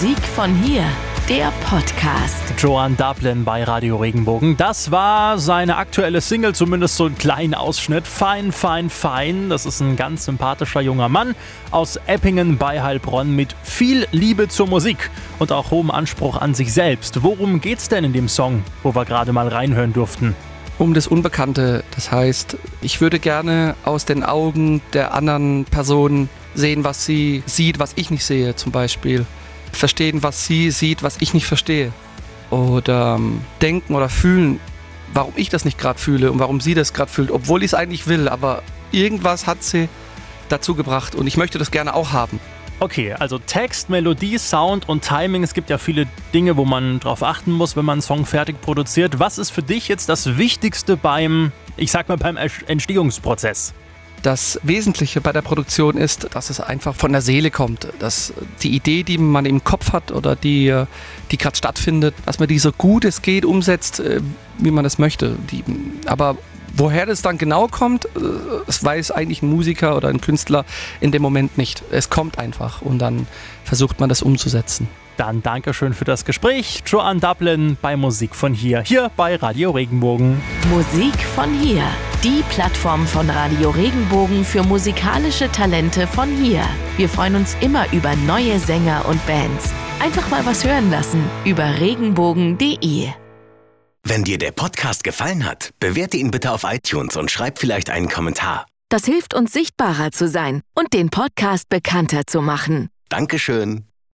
von hier, der Podcast. Joan Dublin bei Radio Regenbogen. Das war seine aktuelle Single, zumindest so ein kleiner Ausschnitt. Fein, fein, fein. Das ist ein ganz sympathischer junger Mann aus Eppingen bei Heilbronn mit viel Liebe zur Musik und auch hohem Anspruch an sich selbst. Worum geht's denn in dem Song, wo wir gerade mal reinhören durften? um das Unbekannte. Das heißt, ich würde gerne aus den Augen der anderen Person sehen, was sie sieht, was ich nicht sehe, zum Beispiel. Verstehen, was sie sieht, was ich nicht verstehe. Oder ähm, denken oder fühlen, warum ich das nicht gerade fühle und warum sie das gerade fühlt, obwohl ich es eigentlich will. Aber irgendwas hat sie dazu gebracht und ich möchte das gerne auch haben. Okay, also Text, Melodie, Sound und Timing. Es gibt ja viele Dinge, wo man drauf achten muss, wenn man einen Song fertig produziert. Was ist für dich jetzt das Wichtigste beim, ich sag mal, beim Entstehungsprozess? Das Wesentliche bei der Produktion ist, dass es einfach von der Seele kommt, dass die Idee, die man im Kopf hat oder die, die gerade stattfindet, dass man die so gut es geht umsetzt, äh, wie man das möchte. Die, aber Woher das dann genau kommt, das äh, weiß eigentlich ein Musiker oder ein Künstler in dem Moment nicht. Es kommt einfach und dann versucht man das umzusetzen. Dann Dankeschön für das Gespräch. Joan Dublin bei Musik von hier, hier bei Radio Regenbogen. Musik von hier, die Plattform von Radio Regenbogen für musikalische Talente von hier. Wir freuen uns immer über neue Sänger und Bands. Einfach mal was hören lassen über regenbogen.de. Wenn dir der Podcast gefallen hat, bewerte ihn bitte auf iTunes und schreib vielleicht einen Kommentar. Das hilft uns sichtbarer zu sein und den Podcast bekannter zu machen. Dankeschön.